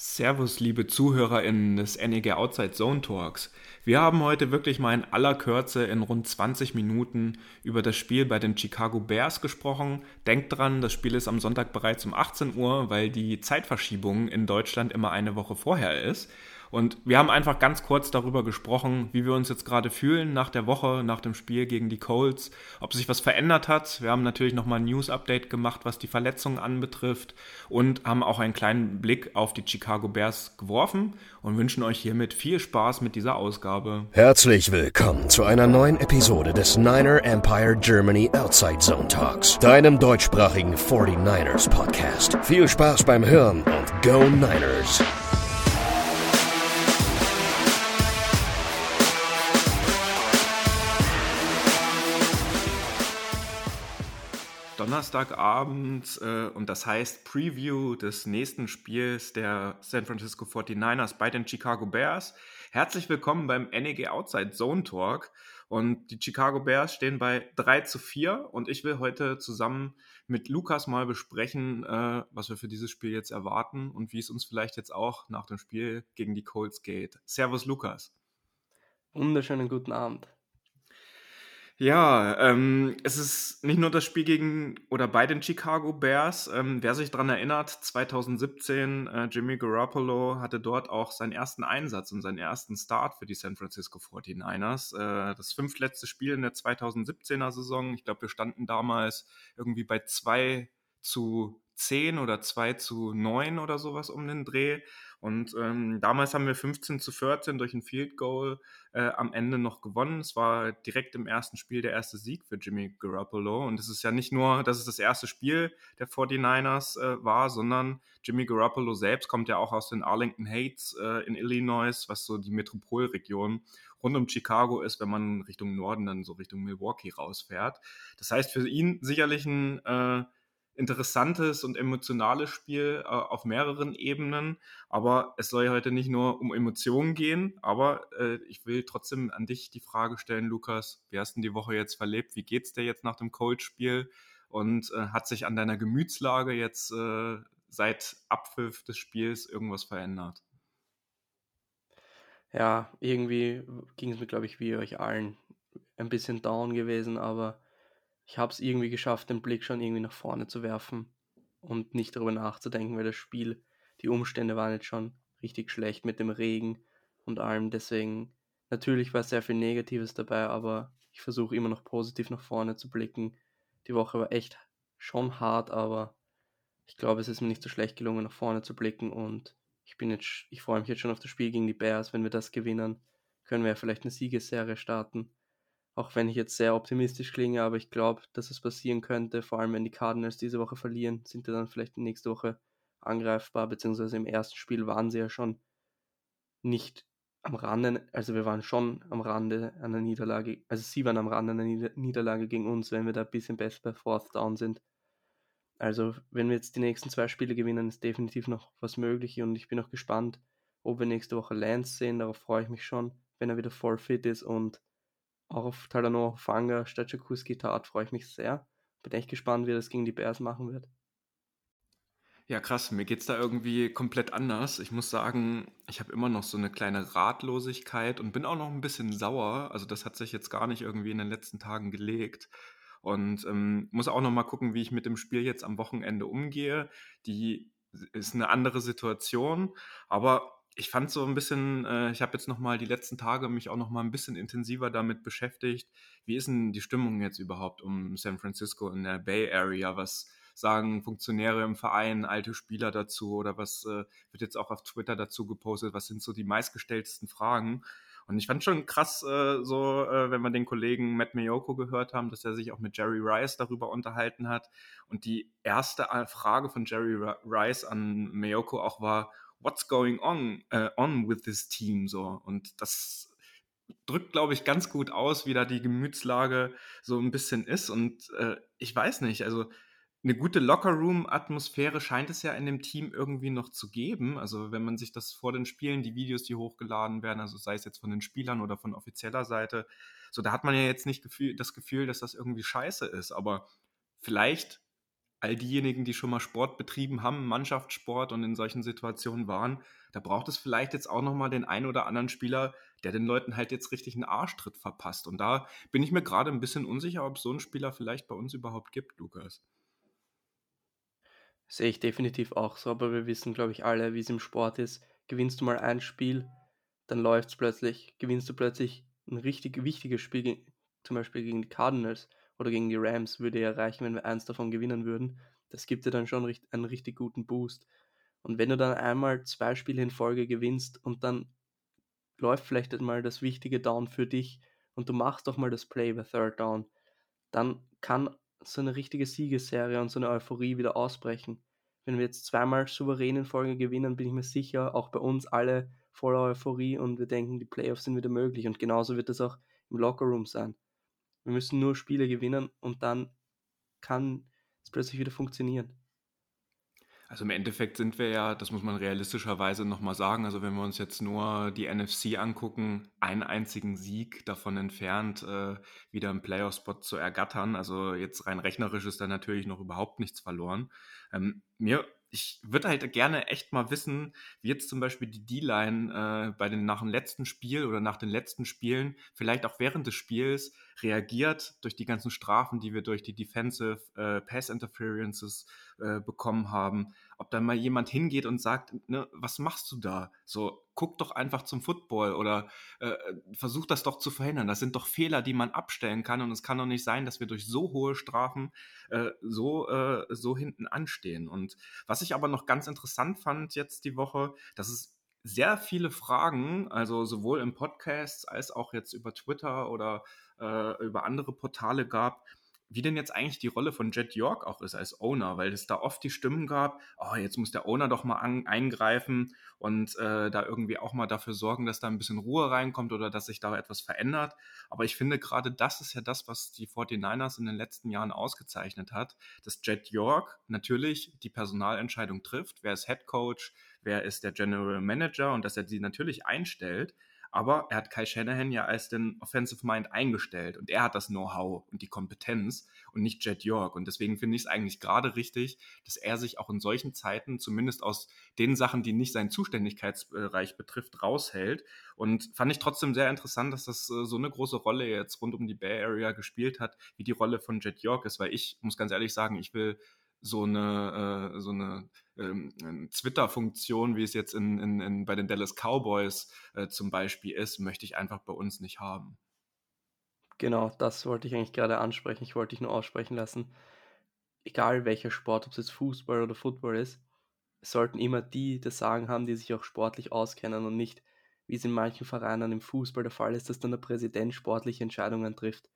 Servus, liebe ZuhörerInnen des NEG Outside Zone Talks. Wir haben heute wirklich mal in aller Kürze in rund 20 Minuten über das Spiel bei den Chicago Bears gesprochen. Denkt dran, das Spiel ist am Sonntag bereits um 18 Uhr, weil die Zeitverschiebung in Deutschland immer eine Woche vorher ist. Und wir haben einfach ganz kurz darüber gesprochen, wie wir uns jetzt gerade fühlen nach der Woche, nach dem Spiel gegen die Colts, ob sich was verändert hat. Wir haben natürlich nochmal ein News-Update gemacht, was die Verletzungen anbetrifft und haben auch einen kleinen Blick auf die Chicago Bears geworfen und wünschen euch hiermit viel Spaß mit dieser Ausgabe. Herzlich willkommen zu einer neuen Episode des Niner Empire Germany Outside Zone Talks, deinem deutschsprachigen 49ers Podcast. Viel Spaß beim Hören und Go Niners! Donnerstagabend äh, und das heißt Preview des nächsten Spiels der San Francisco 49ers bei den Chicago Bears. Herzlich willkommen beim NEG Outside Zone Talk und die Chicago Bears stehen bei 3 zu 4 und ich will heute zusammen mit Lukas mal besprechen, äh, was wir für dieses Spiel jetzt erwarten und wie es uns vielleicht jetzt auch nach dem Spiel gegen die Colts geht. Servus Lukas. Wunderschönen guten Abend. Ja, ähm, es ist nicht nur das Spiel gegen oder bei den Chicago Bears. Ähm, wer sich daran erinnert, 2017, äh, Jimmy Garoppolo hatte dort auch seinen ersten Einsatz und seinen ersten Start für die San Francisco 49ers. Äh, das fünftletzte Spiel in der 2017er Saison. Ich glaube, wir standen damals irgendwie bei 2 zu 10 oder 2 zu 9 oder sowas um den Dreh. Und ähm, damals haben wir 15 zu 14 durch ein Field Goal äh, am Ende noch gewonnen. Es war direkt im ersten Spiel der erste Sieg für Jimmy Garoppolo. Und es ist ja nicht nur, dass es das erste Spiel der 49ers äh, war, sondern Jimmy Garoppolo selbst kommt ja auch aus den Arlington Heights äh, in Illinois, was so die Metropolregion rund um Chicago ist, wenn man Richtung Norden dann so Richtung Milwaukee rausfährt. Das heißt für ihn sicherlich ein äh, interessantes und emotionales Spiel äh, auf mehreren Ebenen. Aber es soll ja heute nicht nur um Emotionen gehen. Aber äh, ich will trotzdem an dich die Frage stellen, Lukas, wie hast du die Woche jetzt verlebt? Wie geht's dir jetzt nach dem Cold-Spiel? Und äh, hat sich an deiner Gemütslage jetzt äh, seit Abpfiff des Spiels irgendwas verändert? Ja, irgendwie ging es mir, glaube ich, wie euch allen ein bisschen down gewesen, aber ich habe es irgendwie geschafft, den Blick schon irgendwie nach vorne zu werfen und nicht darüber nachzudenken, weil das Spiel, die Umstände waren jetzt schon richtig schlecht mit dem Regen und allem. Deswegen, natürlich war sehr viel Negatives dabei, aber ich versuche immer noch positiv nach vorne zu blicken. Die Woche war echt schon hart, aber ich glaube, es ist mir nicht so schlecht gelungen, nach vorne zu blicken und ich bin jetzt, ich freue mich jetzt schon auf das Spiel gegen die Bears. Wenn wir das gewinnen, können wir ja vielleicht eine Siegesserie starten auch wenn ich jetzt sehr optimistisch klinge, aber ich glaube, dass es passieren könnte, vor allem wenn die Cardinals diese Woche verlieren, sind sie dann vielleicht nächste Woche angreifbar, beziehungsweise im ersten Spiel waren sie ja schon nicht am Rande, also wir waren schon am Rande einer Niederlage, also sie waren am Rande einer Niederlage gegen uns, wenn wir da ein bisschen besser bei Fourth Down sind. Also wenn wir jetzt die nächsten zwei Spiele gewinnen, ist definitiv noch was möglich und ich bin auch gespannt, ob wir nächste Woche Lance sehen, darauf freue ich mich schon, wenn er wieder voll fit ist und auf Talanoa Fanga statt Jakuski Tat freue ich mich sehr. Bin echt gespannt, wie das gegen die Bears machen wird. Ja, krass. Mir geht es da irgendwie komplett anders. Ich muss sagen, ich habe immer noch so eine kleine Ratlosigkeit und bin auch noch ein bisschen sauer. Also das hat sich jetzt gar nicht irgendwie in den letzten Tagen gelegt. Und ähm, muss auch noch mal gucken, wie ich mit dem Spiel jetzt am Wochenende umgehe. Die ist eine andere Situation, aber ich fand so ein bisschen, äh, ich habe jetzt noch mal die letzten Tage mich auch noch mal ein bisschen intensiver damit beschäftigt. Wie ist denn die Stimmung jetzt überhaupt um San Francisco in der Bay Area? Was sagen Funktionäre im Verein, alte Spieler dazu oder was äh, wird jetzt auch auf Twitter dazu gepostet? Was sind so die meistgestelltesten Fragen? Und ich fand schon krass, äh, so, äh, wenn wir den Kollegen Matt Mayoko gehört haben, dass er sich auch mit Jerry Rice darüber unterhalten hat. Und die erste Frage von Jerry Rice an Mayoko auch war, what's going on, uh, on with this team so. Und das drückt, glaube ich, ganz gut aus, wie da die Gemütslage so ein bisschen ist. Und äh, ich weiß nicht, also eine gute Lockerroom-Atmosphäre scheint es ja in dem Team irgendwie noch zu geben. Also wenn man sich das vor den Spielen, die Videos, die hochgeladen werden, also sei es jetzt von den Spielern oder von offizieller Seite, so da hat man ja jetzt nicht Gefühl, das Gefühl, dass das irgendwie scheiße ist. Aber vielleicht all diejenigen, die schon mal Sport betrieben haben, Mannschaftssport und in solchen Situationen waren, da braucht es vielleicht jetzt auch nochmal den einen oder anderen Spieler, der den Leuten halt jetzt richtig einen Arschtritt verpasst. Und da bin ich mir gerade ein bisschen unsicher, ob es so einen Spieler vielleicht bei uns überhaupt gibt, Lukas. Sehe ich definitiv auch so, aber wir wissen, glaube ich, alle, wie es im Sport ist. Gewinnst du mal ein Spiel, dann läuft es plötzlich, gewinnst du plötzlich ein richtig wichtiges Spiel, zum Beispiel gegen die Cardinals oder gegen die Rams, würde ja reichen, wenn wir eins davon gewinnen würden. Das gibt dir dann schon einen richtig guten Boost. Und wenn du dann einmal zwei Spiele in Folge gewinnst und dann läuft vielleicht mal das wichtige Down für dich und du machst doch mal das Play bei Third Down, dann kann so eine richtige Siegesserie und so eine Euphorie wieder ausbrechen. Wenn wir jetzt zweimal souverän in Folge gewinnen, bin ich mir sicher, auch bei uns alle voller Euphorie und wir denken, die Playoffs sind wieder möglich. Und genauso wird es auch im Lockerroom sein. Wir müssen nur Spiele gewinnen und dann kann es plötzlich wieder funktionieren. Also im Endeffekt sind wir ja, das muss man realistischerweise nochmal sagen, also wenn wir uns jetzt nur die NFC angucken, einen einzigen Sieg davon entfernt, äh, wieder einen Playoff-Spot zu ergattern. Also jetzt rein rechnerisch ist da natürlich noch überhaupt nichts verloren. Ähm, mir ich würde halt gerne echt mal wissen, wie jetzt zum Beispiel die D-Line äh, bei den nach dem letzten Spiel oder nach den letzten Spielen, vielleicht auch während des Spiels, reagiert durch die ganzen Strafen, die wir durch die Defensive äh, Pass Interferences äh, bekommen haben. Ob da mal jemand hingeht und sagt, ne, was machst du da? So, guck doch einfach zum Football oder äh, versuch das doch zu verhindern. Das sind doch Fehler, die man abstellen kann und es kann doch nicht sein, dass wir durch so hohe Strafen äh, so, äh, so hinten anstehen. Und was ich aber noch ganz interessant fand jetzt die Woche, dass es sehr viele Fragen, also sowohl im Podcast als auch jetzt über Twitter oder äh, über andere Portale gab, wie denn jetzt eigentlich die Rolle von Jet York auch ist als Owner, weil es da oft die Stimmen gab, oh, jetzt muss der Owner doch mal an, eingreifen und äh, da irgendwie auch mal dafür sorgen, dass da ein bisschen Ruhe reinkommt oder dass sich da etwas verändert. Aber ich finde gerade das ist ja das, was die 49ers in den letzten Jahren ausgezeichnet hat, dass Jet York natürlich die Personalentscheidung trifft, wer ist Head Coach, wer ist der General Manager? Und dass er sie natürlich einstellt, aber er hat Kai Shanahan ja als den Offensive Mind eingestellt und er hat das Know-how und die Kompetenz und nicht Jet York. Und deswegen finde ich es eigentlich gerade richtig, dass er sich auch in solchen Zeiten zumindest aus den Sachen, die nicht seinen Zuständigkeitsbereich betrifft, raushält. Und fand ich trotzdem sehr interessant, dass das äh, so eine große Rolle jetzt rund um die Bay Area gespielt hat, wie die Rolle von Jet York ist, weil ich muss ganz ehrlich sagen, ich will so eine, äh, so eine ähm, Twitter-Funktion, wie es jetzt in, in, in, bei den Dallas Cowboys äh, zum Beispiel ist, möchte ich einfach bei uns nicht haben. Genau, das wollte ich eigentlich gerade ansprechen. Ich wollte dich nur aussprechen lassen. Egal welcher Sport, ob es jetzt Fußball oder Football ist, sollten immer die das Sagen haben, die sich auch sportlich auskennen und nicht, wie es in manchen Vereinen im Fußball der Fall ist, dass dann der Präsident sportliche Entscheidungen trifft.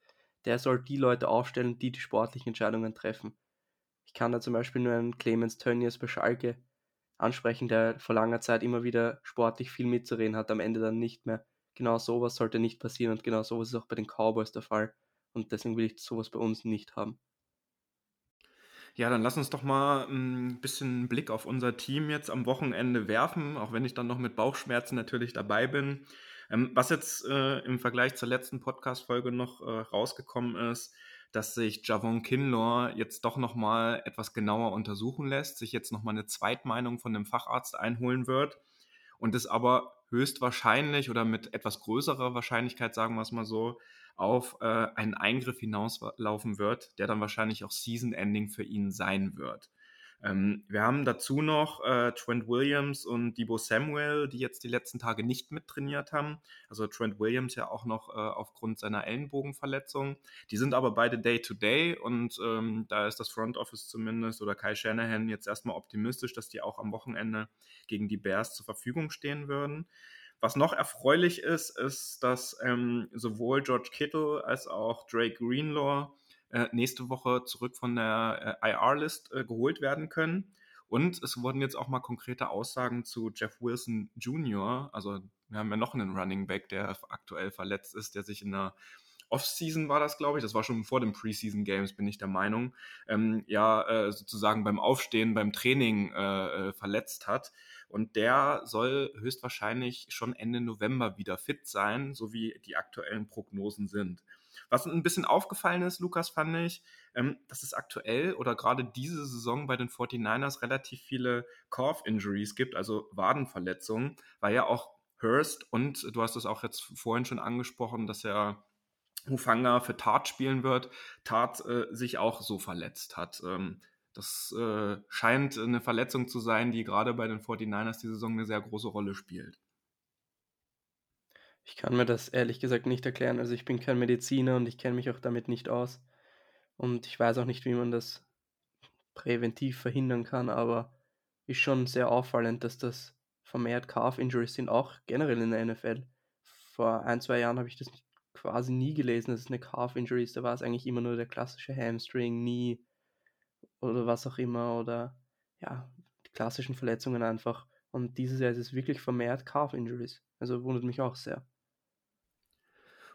Der soll die Leute aufstellen, die die sportlichen Entscheidungen treffen. Ich kann da zum Beispiel nur einen Clemens Tönnies bei Schalke ansprechen, der vor langer Zeit immer wieder sportlich viel mitzureden hat, am Ende dann nicht mehr. Genau sowas sollte nicht passieren und genau sowas ist auch bei den Cowboys der Fall. Und deswegen will ich sowas bei uns nicht haben. Ja, dann lass uns doch mal ein bisschen Blick auf unser Team jetzt am Wochenende werfen, auch wenn ich dann noch mit Bauchschmerzen natürlich dabei bin. Ähm, was jetzt äh, im Vergleich zur letzten Podcast-Folge noch äh, rausgekommen ist, dass sich Javon Kinlaw jetzt doch nochmal etwas genauer untersuchen lässt, sich jetzt nochmal eine Zweitmeinung von einem Facharzt einholen wird und es aber höchstwahrscheinlich oder mit etwas größerer Wahrscheinlichkeit, sagen wir es mal so, auf äh, einen Eingriff hinauslaufen wird, der dann wahrscheinlich auch Season-Ending für ihn sein wird. Ähm, wir haben dazu noch äh, Trent Williams und Debo Samuel, die jetzt die letzten Tage nicht mittrainiert haben. Also Trent Williams ja auch noch äh, aufgrund seiner Ellenbogenverletzung. Die sind aber beide Day-to-Day -Day und ähm, da ist das Front Office zumindest oder Kai Shanahan jetzt erstmal optimistisch, dass die auch am Wochenende gegen die Bears zur Verfügung stehen würden. Was noch erfreulich ist, ist, dass ähm, sowohl George Kittle als auch Drake Greenlaw äh, nächste Woche zurück von der äh, IR-List äh, geholt werden können. Und es wurden jetzt auch mal konkrete Aussagen zu Jeff Wilson Jr. Also wir haben ja noch einen Running Back, der aktuell verletzt ist, der sich in der Offseason war das, glaube ich, das war schon vor den Preseason Games, bin ich der Meinung, ähm, ja, äh, sozusagen beim Aufstehen, beim Training äh, äh, verletzt hat. Und der soll höchstwahrscheinlich schon Ende November wieder fit sein, so wie die aktuellen Prognosen sind. Was ein bisschen aufgefallen ist, Lukas, fand ich, ähm, dass es aktuell oder gerade diese Saison bei den 49ers relativ viele Calf-Injuries gibt, also Wadenverletzungen, weil ja auch Hurst und du hast es auch jetzt vorhin schon angesprochen, dass er Hufanga für Tat spielen wird, Tat äh, sich auch so verletzt hat. Ähm, das äh, scheint eine Verletzung zu sein, die gerade bei den 49ers die Saison eine sehr große Rolle spielt. Ich kann mir das ehrlich gesagt nicht erklären. Also ich bin kein Mediziner und ich kenne mich auch damit nicht aus. Und ich weiß auch nicht, wie man das präventiv verhindern kann, aber ist schon sehr auffallend, dass das vermehrt Calf-Injuries sind, auch generell in der NFL. Vor ein, zwei Jahren habe ich das quasi nie gelesen, dass es eine Calf-Injury ist. Da war es eigentlich immer nur der klassische Hamstring, nie oder was auch immer oder ja, die klassischen Verletzungen einfach. Und dieses Jahr ist es wirklich vermehrt Calf-Injuries. Also wundert mich auch sehr.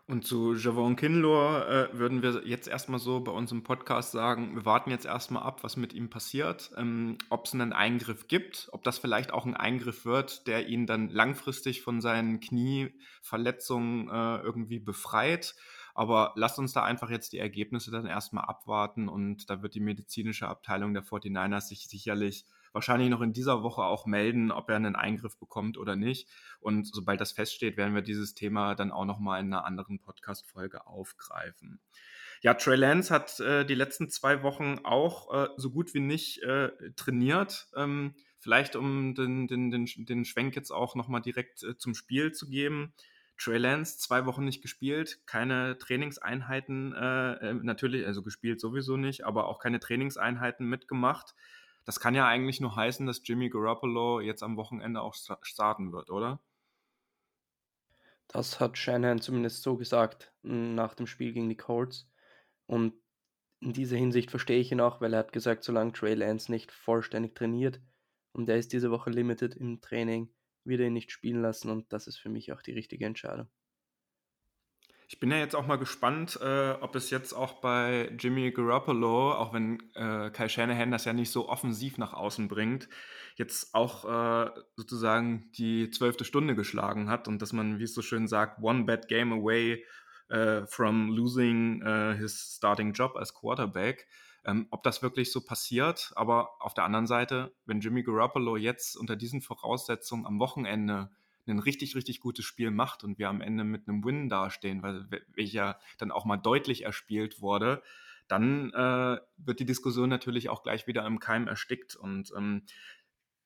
Und zu Javon Kinlaw äh, würden wir jetzt erstmal so bei uns im Podcast sagen, wir warten jetzt erstmal ab, was mit ihm passiert, ähm, ob es einen Eingriff gibt, ob das vielleicht auch ein Eingriff wird, der ihn dann langfristig von seinen Knieverletzungen äh, irgendwie befreit. Aber lasst uns da einfach jetzt die Ergebnisse dann erstmal abwarten und da wird die medizinische Abteilung der 49ers sich sicherlich wahrscheinlich noch in dieser Woche auch melden, ob er einen Eingriff bekommt oder nicht. Und sobald das feststeht, werden wir dieses Thema dann auch nochmal in einer anderen Podcast-Folge aufgreifen. Ja, Trey Lance hat äh, die letzten zwei Wochen auch äh, so gut wie nicht äh, trainiert. Ähm, vielleicht um den, den, den, den Schwenk jetzt auch nochmal direkt äh, zum Spiel zu geben. Trey Lance zwei Wochen nicht gespielt, keine Trainingseinheiten, äh, äh, natürlich, also gespielt sowieso nicht, aber auch keine Trainingseinheiten mitgemacht. Das kann ja eigentlich nur heißen, dass Jimmy Garoppolo jetzt am Wochenende auch starten wird, oder? Das hat Shanahan zumindest so gesagt nach dem Spiel gegen die Colts. Und in dieser Hinsicht verstehe ich ihn auch, weil er hat gesagt, solange Trey Lance nicht vollständig trainiert und er ist diese Woche limited im Training, wird er ihn nicht spielen lassen und das ist für mich auch die richtige Entscheidung. Ich bin ja jetzt auch mal gespannt, äh, ob es jetzt auch bei Jimmy Garoppolo, auch wenn äh, Kyle Shanahan das ja nicht so offensiv nach außen bringt, jetzt auch äh, sozusagen die zwölfte Stunde geschlagen hat und dass man, wie es so schön sagt, one bad game away uh, from losing uh, his starting job als Quarterback. Ähm, ob das wirklich so passiert, aber auf der anderen Seite, wenn Jimmy Garoppolo jetzt unter diesen Voraussetzungen am Wochenende ein richtig, richtig gutes Spiel macht und wir am Ende mit einem Win dastehen, weil welcher dann auch mal deutlich erspielt wurde, dann äh, wird die Diskussion natürlich auch gleich wieder im Keim erstickt. Und ähm,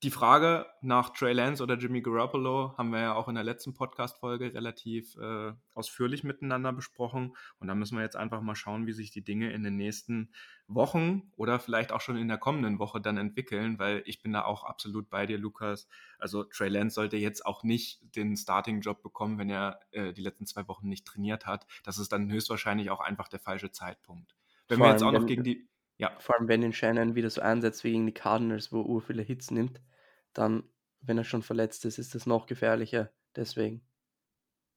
die Frage nach Trey Lance oder Jimmy Garoppolo haben wir ja auch in der letzten Podcast-Folge relativ äh, ausführlich miteinander besprochen. Und da müssen wir jetzt einfach mal schauen, wie sich die Dinge in den nächsten Wochen oder vielleicht auch schon in der kommenden Woche dann entwickeln, weil ich bin da auch absolut bei dir, Lukas. Also Trey Lance sollte jetzt auch nicht den Starting-Job bekommen, wenn er äh, die letzten zwei Wochen nicht trainiert hat. Das ist dann höchstwahrscheinlich auch einfach der falsche Zeitpunkt. Wenn Vor wir jetzt auch noch gegen die ja. Vor allem, wenn ihn Shannon wieder so einsetzt wie gegen die Cardinals, wo ur viele Hits nimmt, dann, wenn er schon verletzt ist, ist das noch gefährlicher. Deswegen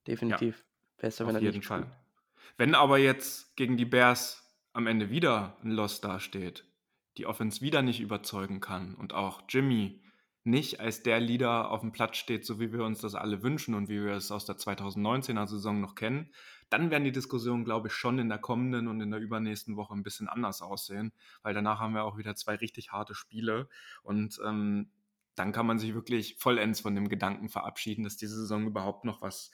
definitiv ja, besser, wenn er nicht Fall. Spielt. Wenn aber jetzt gegen die Bears am Ende wieder ein Loss dasteht, die Offense wieder nicht überzeugen kann und auch Jimmy nicht als der Leader auf dem Platz steht, so wie wir uns das alle wünschen und wie wir es aus der 2019er Saison noch kennen, dann werden die Diskussionen, glaube ich, schon in der kommenden und in der übernächsten Woche ein bisschen anders aussehen, weil danach haben wir auch wieder zwei richtig harte Spiele und ähm, dann kann man sich wirklich vollends von dem Gedanken verabschieden, dass diese Saison überhaupt noch was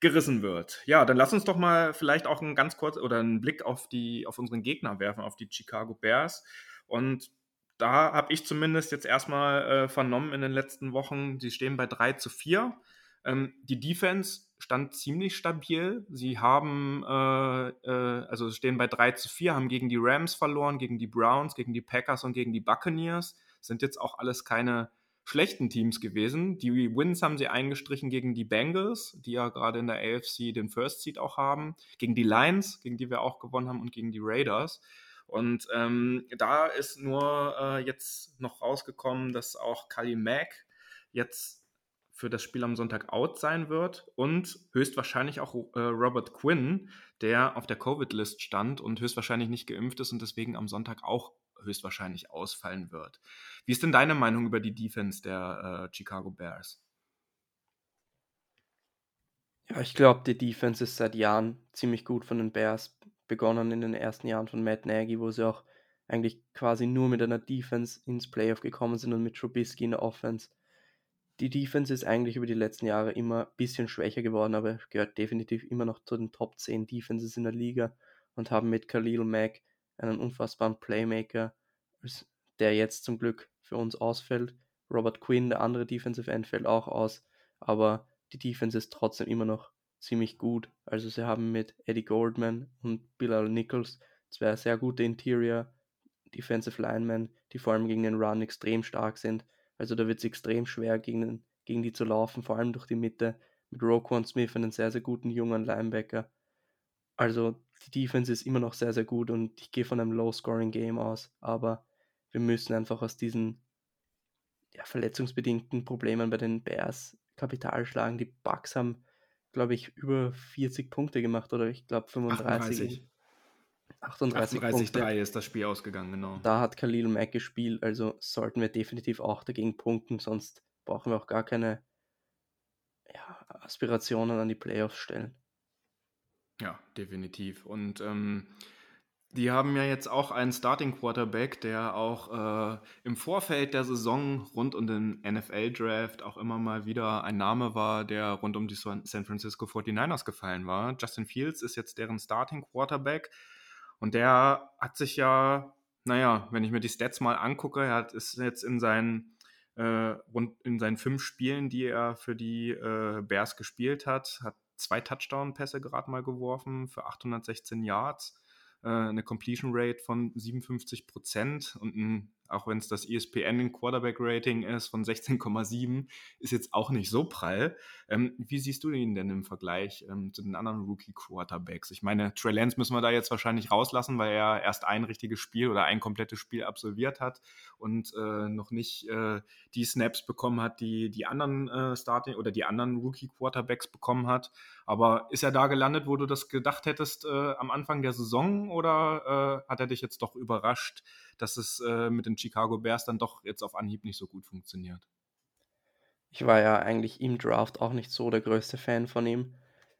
gerissen wird. Ja, dann lass uns doch mal vielleicht auch einen ganz kurz oder einen Blick auf die auf unseren Gegner werfen, auf die Chicago Bears und da habe ich zumindest jetzt erstmal äh, vernommen in den letzten Wochen, sie stehen bei 3 zu 4. Ähm, die Defense stand ziemlich stabil. Sie haben, äh, äh, also stehen bei 3 zu 4, haben gegen die Rams verloren, gegen die Browns, gegen die Packers und gegen die Buccaneers. Sind jetzt auch alles keine schlechten Teams gewesen. Die Wins haben sie eingestrichen gegen die Bengals, die ja gerade in der AFC den First Seed auch haben, gegen die Lions, gegen die wir auch gewonnen haben, und gegen die Raiders. Und ähm, da ist nur äh, jetzt noch rausgekommen, dass auch Kali Mack jetzt für das Spiel am Sonntag out sein wird und höchstwahrscheinlich auch äh, Robert Quinn, der auf der Covid-List stand und höchstwahrscheinlich nicht geimpft ist und deswegen am Sonntag auch höchstwahrscheinlich ausfallen wird. Wie ist denn deine Meinung über die Defense der äh, Chicago Bears? Ja, ich glaube, die Defense ist seit Jahren ziemlich gut von den Bears begonnen in den ersten Jahren von Matt Nagy, wo sie auch eigentlich quasi nur mit einer Defense ins Playoff gekommen sind und mit Trubisky in der Offense. Die Defense ist eigentlich über die letzten Jahre immer ein bisschen schwächer geworden, aber gehört definitiv immer noch zu den Top 10 Defenses in der Liga und haben mit Khalil Mack einen unfassbaren Playmaker, der jetzt zum Glück für uns ausfällt. Robert Quinn, der andere Defensive End, fällt auch aus, aber die Defense ist trotzdem immer noch ziemlich gut. Also sie haben mit Eddie Goldman und Bilal Nichols zwei sehr gute Interior Defensive Linemen, die vor allem gegen den Run extrem stark sind. Also da wird es extrem schwer, gegen, gegen die zu laufen, vor allem durch die Mitte. Mit Roquan Smith, einen sehr, sehr guten jungen Linebacker. Also die Defense ist immer noch sehr, sehr gut und ich gehe von einem Low-Scoring-Game aus. Aber wir müssen einfach aus diesen ja, verletzungsbedingten Problemen bei den Bears Kapital schlagen. Die Bucks haben, glaube ich, über 40 Punkte gemacht oder ich glaube 35. 38. 38 3 ist das Spiel ausgegangen, genau. Da hat Khalil Mack gespielt, also sollten wir definitiv auch dagegen punkten, sonst brauchen wir auch gar keine ja, Aspirationen an die Playoffs stellen. Ja, definitiv. Und ähm, die haben ja jetzt auch einen Starting Quarterback, der auch äh, im Vorfeld der Saison rund um den NFL-Draft auch immer mal wieder ein Name war, der rund um die San Francisco 49ers gefallen war. Justin Fields ist jetzt deren Starting Quarterback und der hat sich ja, naja, wenn ich mir die Stats mal angucke, er hat, ist jetzt in seinen, äh, rund in seinen fünf Spielen, die er für die äh, Bears gespielt hat, hat zwei Touchdown-Pässe gerade mal geworfen für 816 Yards äh, eine Completion Rate von 57 Prozent und ein auch wenn es das ESPN Quarterback Rating ist von 16,7, ist jetzt auch nicht so prall. Ähm, wie siehst du ihn denn im Vergleich ähm, zu den anderen Rookie Quarterbacks? Ich meine, Trey Lance müssen wir da jetzt wahrscheinlich rauslassen, weil er erst ein richtiges Spiel oder ein komplettes Spiel absolviert hat und äh, noch nicht äh, die Snaps bekommen hat, die die anderen äh, Starting oder die anderen Rookie Quarterbacks bekommen hat. Aber ist er da gelandet, wo du das gedacht hättest äh, am Anfang der Saison oder äh, hat er dich jetzt doch überrascht? Dass es äh, mit den Chicago Bears dann doch jetzt auf Anhieb nicht so gut funktioniert. Ich war ja eigentlich im Draft auch nicht so der größte Fan von ihm.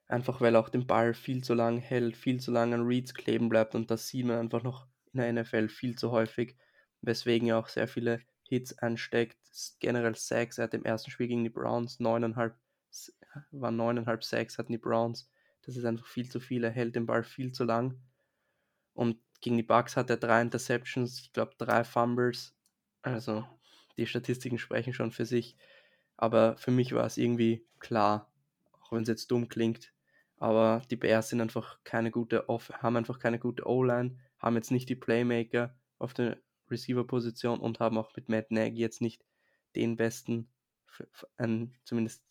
Einfach weil er auch den Ball viel zu lang hält, viel zu lang an Reads kleben bleibt und das sieht man einfach noch in der NFL viel zu häufig, weswegen er auch sehr viele Hits ansteckt. Generell Sacks, er hat im ersten Spiel gegen die Browns neuneinhalb, waren neuneinhalb Sacks, hatten die Browns. Das ist einfach viel zu viel, er hält den Ball viel zu lang. Und gegen die Bucks hat er drei Interceptions, ich glaube drei Fumbles. Also die Statistiken sprechen schon für sich. Aber für mich war es irgendwie klar, auch wenn es jetzt dumm klingt. Aber die Bears sind einfach keine gute Off haben einfach keine gute O-Line, haben jetzt nicht die Playmaker auf der Receiver-Position und haben auch mit Matt Nagy jetzt nicht den besten, zumindest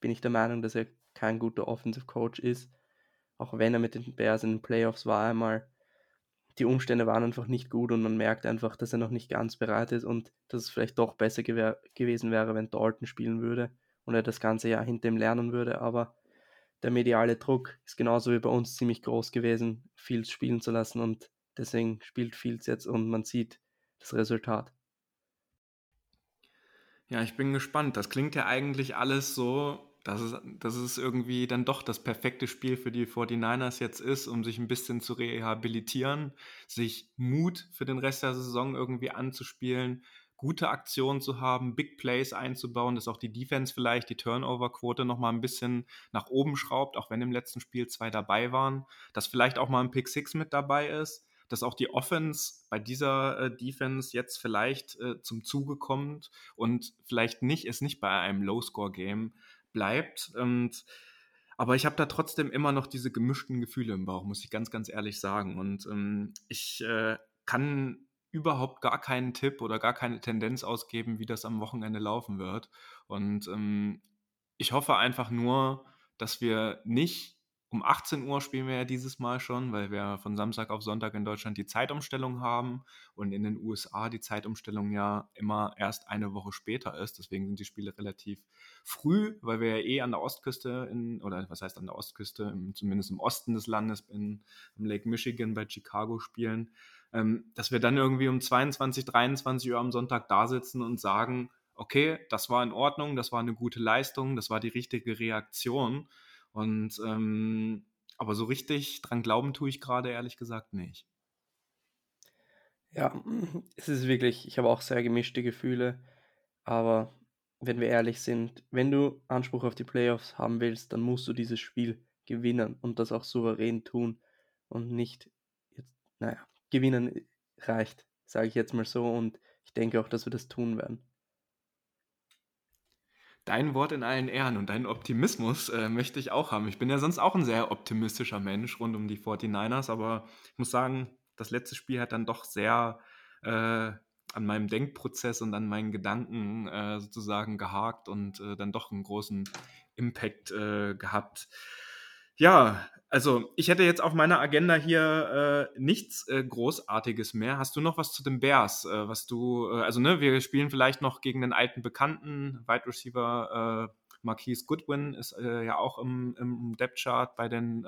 bin ich der Meinung, dass er kein guter Offensive Coach ist. Auch wenn er mit den Bears in den Playoffs war einmal, die Umstände waren einfach nicht gut und man merkt einfach, dass er noch nicht ganz bereit ist und dass es vielleicht doch besser gew gewesen wäre, wenn Dalton spielen würde und er das ganze Jahr hinter ihm lernen würde. Aber der mediale Druck ist genauso wie bei uns ziemlich groß gewesen, Fields spielen zu lassen und deswegen spielt Fields jetzt und man sieht das Resultat. Ja, ich bin gespannt. Das klingt ja eigentlich alles so, dass es, dass es irgendwie dann doch das perfekte Spiel für die 49ers jetzt ist, um sich ein bisschen zu rehabilitieren, sich Mut für den Rest der Saison irgendwie anzuspielen, gute Aktionen zu haben, Big Plays einzubauen, dass auch die Defense vielleicht die Turnover-Quote nochmal ein bisschen nach oben schraubt, auch wenn im letzten Spiel zwei dabei waren, dass vielleicht auch mal ein Pick Six mit dabei ist, dass auch die Offense bei dieser äh, Defense jetzt vielleicht äh, zum Zuge kommt und vielleicht nicht, es nicht bei einem Low-Score-Game bleibt. Und, aber ich habe da trotzdem immer noch diese gemischten Gefühle im Bauch, muss ich ganz, ganz ehrlich sagen. Und ähm, ich äh, kann überhaupt gar keinen Tipp oder gar keine Tendenz ausgeben, wie das am Wochenende laufen wird. Und ähm, ich hoffe einfach nur, dass wir nicht um 18 Uhr spielen wir ja dieses Mal schon, weil wir von Samstag auf Sonntag in Deutschland die Zeitumstellung haben und in den USA die Zeitumstellung ja immer erst eine Woche später ist. Deswegen sind die Spiele relativ früh, weil wir ja eh an der Ostküste in, oder was heißt an der Ostküste, zumindest im Osten des Landes in, im Lake Michigan bei Chicago spielen, ähm, dass wir dann irgendwie um 22, 23 Uhr am Sonntag da sitzen und sagen, okay, das war in Ordnung, das war eine gute Leistung, das war die richtige Reaktion Und ähm, aber so richtig dran glauben tue ich gerade ehrlich gesagt nicht. Ja, es ist wirklich, ich habe auch sehr gemischte Gefühle, aber wenn wir ehrlich sind, wenn du Anspruch auf die Playoffs haben willst, dann musst du dieses Spiel gewinnen und das auch souverän tun und nicht jetzt, naja, gewinnen reicht, sage ich jetzt mal so und ich denke auch, dass wir das tun werden. Dein Wort in allen Ehren und deinen Optimismus äh, möchte ich auch haben. Ich bin ja sonst auch ein sehr optimistischer Mensch rund um die 49ers, aber ich muss sagen, das letzte Spiel hat dann doch sehr äh, an meinem Denkprozess und an meinen Gedanken äh, sozusagen gehakt und äh, dann doch einen großen Impact äh, gehabt. Ja, also ich hätte jetzt auf meiner Agenda hier äh, nichts äh, Großartiges mehr. Hast du noch was zu den Bears? Äh, was du, äh, also ne, wir spielen vielleicht noch gegen den alten Bekannten, Wide Receiver äh, Marquise Goodwin ist äh, ja auch im, im Depth Chart bei den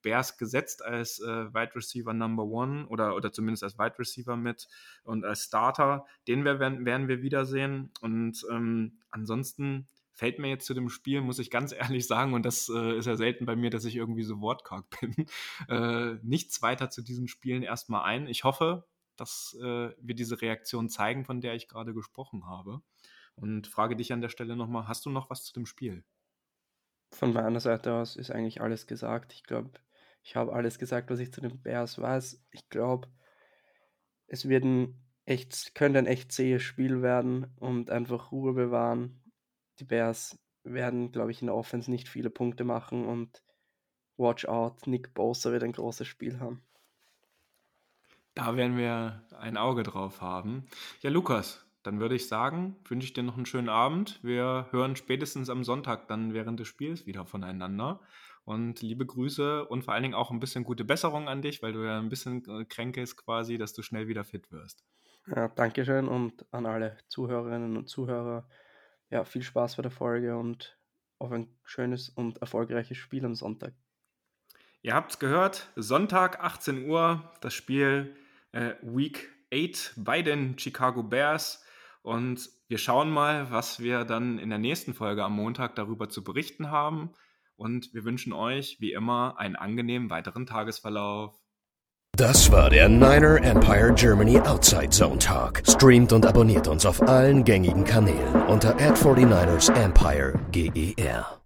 Bears gesetzt als Wide Receiver Number One oder, oder zumindest als Wide Receiver mit und als Starter. Den werden, werden wir wiedersehen. Und ähm, ansonsten fällt mir jetzt zu dem Spiel, muss ich ganz ehrlich sagen, und das äh, ist ja selten bei mir, dass ich irgendwie so wortkarg bin, äh, nichts weiter zu diesen Spielen erstmal ein. Ich hoffe, dass äh, wir diese Reaktion zeigen, von der ich gerade gesprochen habe. Und frage dich an der Stelle nochmal, hast du noch was zu dem Spiel? Von meiner Seite aus ist eigentlich alles gesagt. Ich glaube, ich habe alles gesagt, was ich zu den Bears weiß. Ich glaube, es wird ein echt, könnte ein echt zähes Spiel werden und einfach Ruhe bewahren die Bears werden, glaube ich, in der Offense nicht viele Punkte machen und watch out, Nick Bosa wird ein großes Spiel haben. Da werden wir ein Auge drauf haben. Ja, Lukas, dann würde ich sagen, wünsche ich dir noch einen schönen Abend. Wir hören spätestens am Sonntag dann während des Spiels wieder voneinander. Und liebe Grüße und vor allen Dingen auch ein bisschen gute Besserung an dich, weil du ja ein bisschen äh, kränkelst quasi, dass du schnell wieder fit wirst. Ja, Dankeschön und an alle Zuhörerinnen und Zuhörer ja, viel Spaß bei der Folge und auf ein schönes und erfolgreiches Spiel am Sonntag. Ihr habt es gehört, Sonntag 18 Uhr, das Spiel äh, Week 8 bei den Chicago Bears. Und wir schauen mal, was wir dann in der nächsten Folge am Montag darüber zu berichten haben. Und wir wünschen euch, wie immer, einen angenehmen weiteren Tagesverlauf. Das war der Niner Empire Germany Outside Zone Talk. Streamt und abonniert uns auf allen gängigen Kanälen unter ad 49 ersempire GER.